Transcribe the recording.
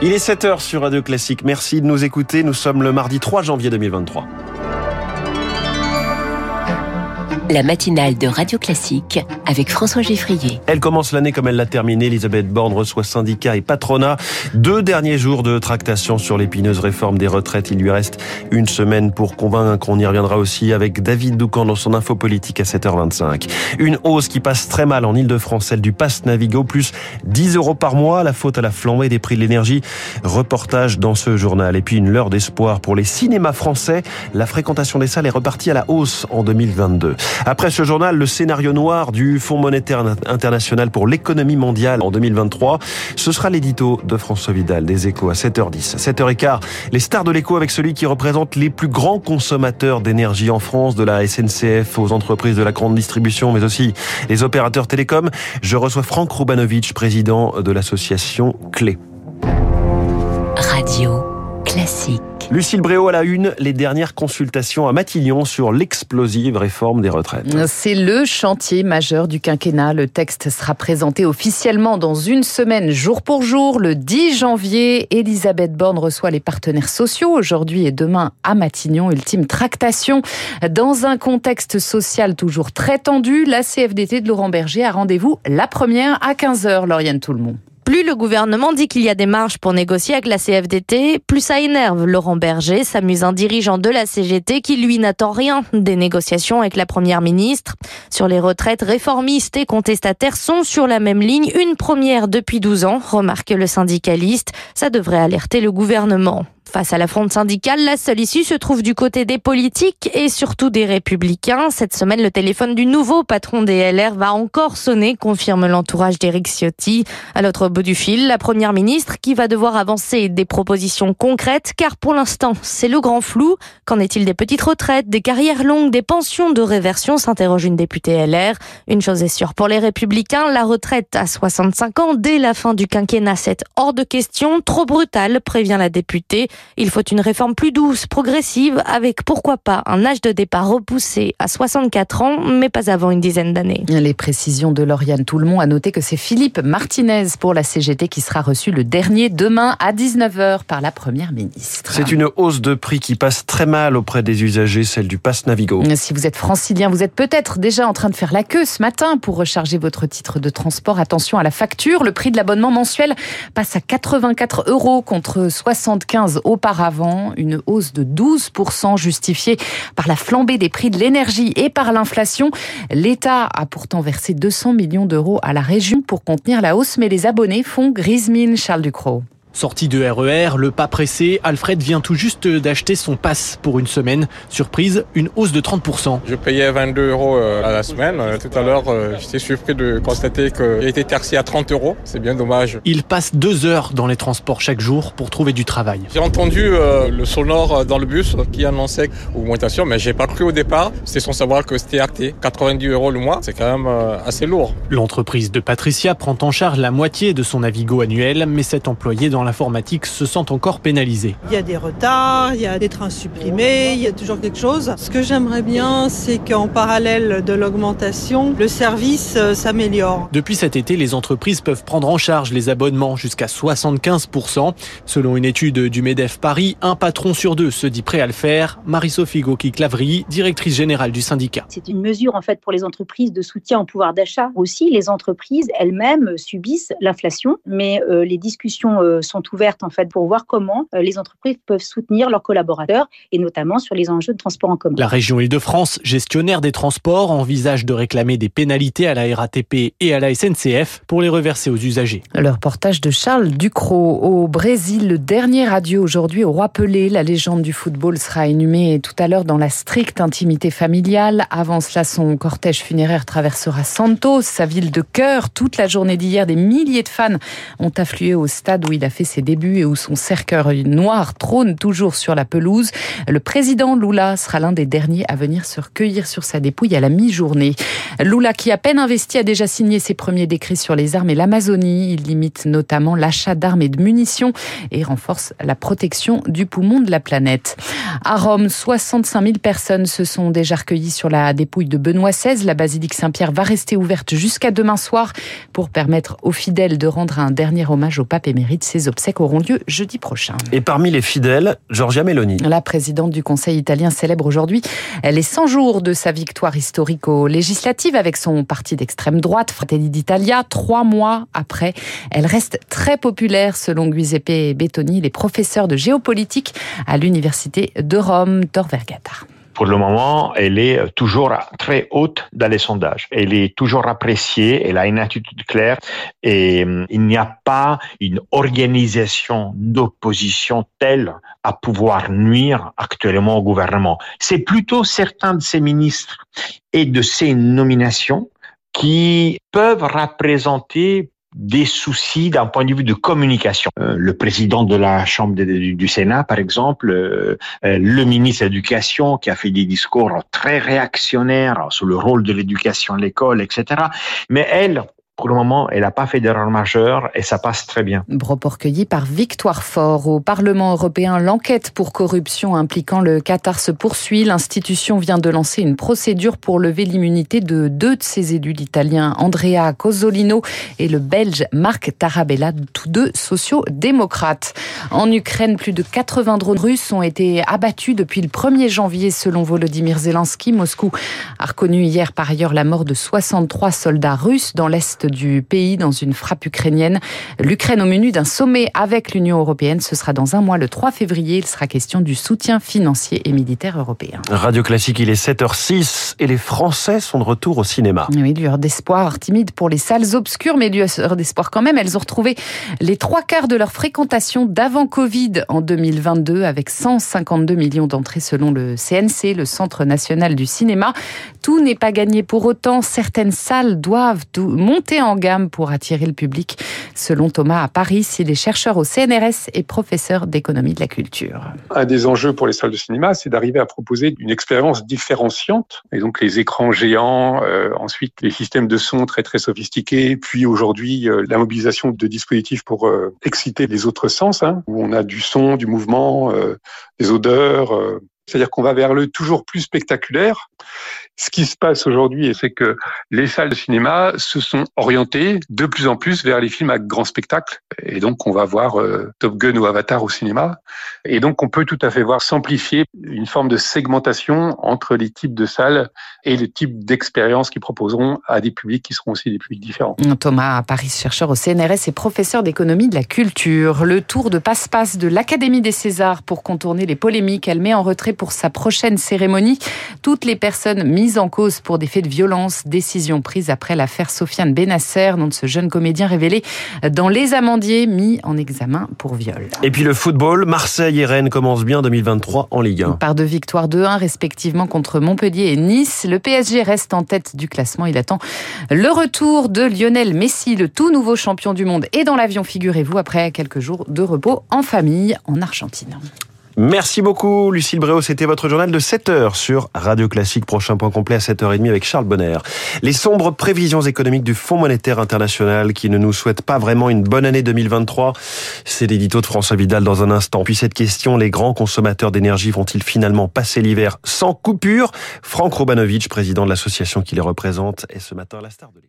Il est 7h sur Radio Classique. Merci de nous écouter. Nous sommes le mardi 3 janvier 2023. La matinale de Radio Classique avec François Geffrier. Elle commence l'année comme elle l'a terminée. Elisabeth Borne reçoit syndicats et patronat. Deux derniers jours de tractation sur l'épineuse réforme des retraites. Il lui reste une semaine pour convaincre. On y reviendra aussi avec David Doucan dans son info politique à 7h25. Une hausse qui passe très mal en Ile-de-France, celle du Pass Navigo, plus 10 euros par mois. La faute à la flambée des prix de l'énergie. Reportage dans ce journal. Et puis une leurre d'espoir pour les cinémas français. La fréquentation des salles est repartie à la hausse en 2022. Après ce journal, le scénario noir du Fonds monétaire international pour l'économie mondiale en 2023, ce sera l'édito de François Vidal des Échos à 7h10. 7h15, les stars de l'écho avec celui qui représente les plus grands consommateurs d'énergie en France, de la SNCF aux entreprises de la grande distribution, mais aussi les opérateurs télécoms. Je reçois Franck Rubanovic, président de l'association Clé. Radio classique. Lucille Bréau à la une, les dernières consultations à Matignon sur l'explosive réforme des retraites. C'est le chantier majeur du quinquennat. Le texte sera présenté officiellement dans une semaine, jour pour jour, le 10 janvier. Elisabeth Borne reçoit les partenaires sociaux aujourd'hui et demain à Matignon. Ultime tractation. Dans un contexte social toujours très tendu, la CFDT de Laurent Berger a rendez-vous la première à 15h, Lauriane Tout-le-Monde. Plus le gouvernement dit qu'il y a des marges pour négocier avec la CFDT, plus ça énerve Laurent Berger, s'amusant dirigeant de la CGT qui lui n'attend rien des négociations avec la première ministre. Sur les retraites, réformistes et contestataires sont sur la même ligne, une première depuis 12 ans, remarque le syndicaliste. Ça devrait alerter le gouvernement. Face à la fronde syndicale, la seule issue se trouve du côté des politiques et surtout des républicains. Cette semaine, le téléphone du nouveau patron des LR va encore sonner, confirme l'entourage d'Éric Ciotti. À l'autre bout du fil, la première ministre qui va devoir avancer des propositions concrètes car pour l'instant, c'est le grand flou. Qu'en est-il des petites retraites, des carrières longues, des pensions de réversion s'interroge une députée LR. Une chose est sûre, pour les républicains, la retraite à 65 ans dès la fin du quinquennat, c'est hors de question, trop brutal, prévient la députée. Il faut une réforme plus douce, progressive, avec pourquoi pas un âge de départ repoussé à 64 ans, mais pas avant une dizaine d'années. Les précisions de Lauriane Tout-le-Monde a noté que c'est Philippe Martinez pour la CGT qui sera reçu le dernier demain à 19h par la Première ministre. C'est une hausse de prix qui passe très mal auprès des usagers, celle du Pass Navigo. Si vous êtes francilien, vous êtes peut-être déjà en train de faire la queue ce matin pour recharger votre titre de transport. Attention à la facture, le prix de l'abonnement mensuel passe à 84 euros contre 75 auparavant, une hausse de 12% justifiée par la flambée des prix de l'énergie et par l'inflation. L'État a pourtant versé 200 millions d'euros à la région pour contenir la hausse, mais les abonnés font grise mine, Charles Ducrot. Sorti de RER, le pas pressé, Alfred vient tout juste d'acheter son pass pour une semaine. Surprise, une hausse de 30%. Je payais 22 euros euh, à la semaine. Euh, tout à l'heure, euh, j'étais surpris de constater qu'il était taxé à 30 euros. C'est bien dommage. Il passe deux heures dans les transports chaque jour pour trouver du travail. J'ai entendu le sonore dans le bus qui annonçait augmentation, mais j'ai pas cru au départ. C'est sans savoir que c'était acté. 90 euros le mois, c'est quand même assez lourd. L'entreprise de Patricia prend en charge la moitié de son Navigo annuel, mais cet employé dans l'informatique se sent encore pénalisé. Il y a des retards, il y a des trains supprimés, il y a toujours quelque chose. Ce que j'aimerais bien, c'est qu'en parallèle de l'augmentation, le service euh, s'améliore. Depuis cet été, les entreprises peuvent prendre en charge les abonnements jusqu'à 75%. Selon une étude du MEDEF Paris, un patron sur deux se dit prêt à le faire. Marie-Sophie Goki-Clavry, directrice générale du syndicat. C'est une mesure en fait pour les entreprises de soutien au pouvoir d'achat. Aussi, les entreprises elles-mêmes subissent l'inflation, mais euh, les discussions euh, sont ouvertes en fait pour voir comment euh, les entreprises peuvent soutenir leurs collaborateurs et notamment sur les enjeux de transport en commun. La région Île-de-France, gestionnaire des transports, envisage de réclamer des pénalités à la RATP et à la SNCF pour les reverser aux usagers. Le reportage de Charles Ducrot au Brésil, le dernier adieu aujourd'hui au roi Pelé. La légende du football sera inhumée tout à l'heure dans la stricte intimité familiale. Avant cela, son cortège funéraire traversera Santos, sa ville de cœur. Toute la journée d'hier, des milliers de fans ont afflué au stade où il a fait ses débuts et où son cercueil noir trône toujours sur la pelouse. Le président Lula sera l'un des derniers à venir se recueillir sur sa dépouille à la mi-journée. Lula, qui à peine investi, a déjà signé ses premiers décrets sur les armes et l'Amazonie. Il limite notamment l'achat d'armes et de munitions et renforce la protection du poumon de la planète. À Rome, 65 000 personnes se sont déjà recueillies sur la dépouille de Benoît XVI. La basilique Saint-Pierre va rester ouverte jusqu'à demain soir pour permettre aux fidèles de rendre un dernier hommage au pape émérite. Ses Les obsèques auront lieu jeudi prochain. Et parmi les fidèles, Giorgia Meloni. La présidente du Conseil italien célèbre aujourd'hui les 100 jours de sa victoire historique aux législatives avec son parti d'extrême droite, Fratelli d'Italia. Trois mois après, elle reste très populaire selon Giuseppe Bettoni, les professeurs de géopolitique à l'université de Rome, Tor Vergata pour le moment, elle est toujours très haute dans les sondages. Elle est toujours appréciée, elle a une attitude claire et hum, il n'y a pas une organisation d'opposition telle à pouvoir nuire actuellement au gouvernement. C'est plutôt certains de ses ministres et de ses nominations qui peuvent représenter des soucis d'un point de vue de communication. Euh, le président de la Chambre du Sénat, par exemple, euh, euh, le ministre de l'Éducation qui a fait des discours très réactionnaires sur le rôle de l'éducation à l'école, etc. Mais elle, pour le moment, elle n'a pas fait d'erreur majeure et ça passe très bien. Propos recueilli par Victoire Fort. Au Parlement européen, l'enquête pour corruption impliquant le Qatar se poursuit. L'institution vient de lancer une procédure pour lever l'immunité de deux de ses élus, l'italien Andrea Cozzolino et le belge Marc Tarabella, tous deux sociaux-démocrates. En Ukraine, plus de 80 drones russes ont été abattus depuis le 1er janvier selon Volodymyr Zelensky. Moscou a reconnu hier par ailleurs la mort de 63 soldats russes dans l'est du pays dans une frappe ukrainienne. L'Ukraine au menu d'un sommet avec l'Union européenne. Ce sera dans un mois, le 3 février. Il sera question du soutien financier et militaire européen. Radio Classique, il est 7h06 et les Français sont de retour au cinéma. Oui, lueur d'espoir timide pour les salles obscures, mais lueur d'espoir quand même. Elles ont retrouvé les trois quarts de leur fréquentation d'avant Covid en 2022 avec 152 millions d'entrées selon le CNC, le Centre national du cinéma. Tout n'est pas gagné pour autant. Certaines salles doivent monter en gamme pour attirer le public. Selon Thomas à Paris, il est chercheur au CNRS et professeur d'économie de la culture. Un des enjeux pour les salles de cinéma, c'est d'arriver à proposer une expérience différenciante. Et donc les écrans géants, euh, ensuite les systèmes de son très très sophistiqués, puis aujourd'hui euh, la mobilisation de dispositifs pour euh, exciter les autres sens, hein, où on a du son, du mouvement, des odeurs. C'est-à-dire qu'on va vers le toujours plus spectaculaire ce qui se passe aujourd'hui, c'est que les salles de cinéma se sont orientées de plus en plus vers les films à grand spectacle. Et donc, on va voir euh, Top Gun ou Avatar au cinéma. Et donc, on peut tout à fait voir s'amplifier une forme de segmentation entre les types de salles et le type d'expérience qu'ils proposeront à des publics qui seront aussi des publics différents. Thomas Paris, chercheur au CNRS et professeur d'économie de la culture. Le tour de passe-passe de l'Académie des Césars pour contourner les polémiques. Elle met en retrait pour sa prochaine cérémonie toutes les personnes mises en cause pour des faits de violence, décision prise après l'affaire Sofiane Benasser, nom de ce jeune comédien révélé dans Les Amandiers, mis en examen pour viol. Et puis le football, Marseille et Rennes commencent bien 2023 en Ligue 1. Par deux victoires 2-1 respectivement contre Montpellier et Nice, le PSG reste en tête du classement. Il attend le retour de Lionel Messi, le tout nouveau champion du monde, et dans l'avion, figurez-vous, après quelques jours de repos en famille en Argentine. Merci beaucoup, Lucille Bréau. C'était votre journal de 7 heures sur Radio Classique. Prochain point complet à 7h30 avec Charles Bonner. Les sombres prévisions économiques du Fonds monétaire international qui ne nous souhaitent pas vraiment une bonne année 2023. C'est l'édito de François Vidal dans un instant. Puis cette question, les grands consommateurs d'énergie vont-ils finalement passer l'hiver sans coupure? Franck Robanovitch, président de l'association qui les représente, est ce matin la star de.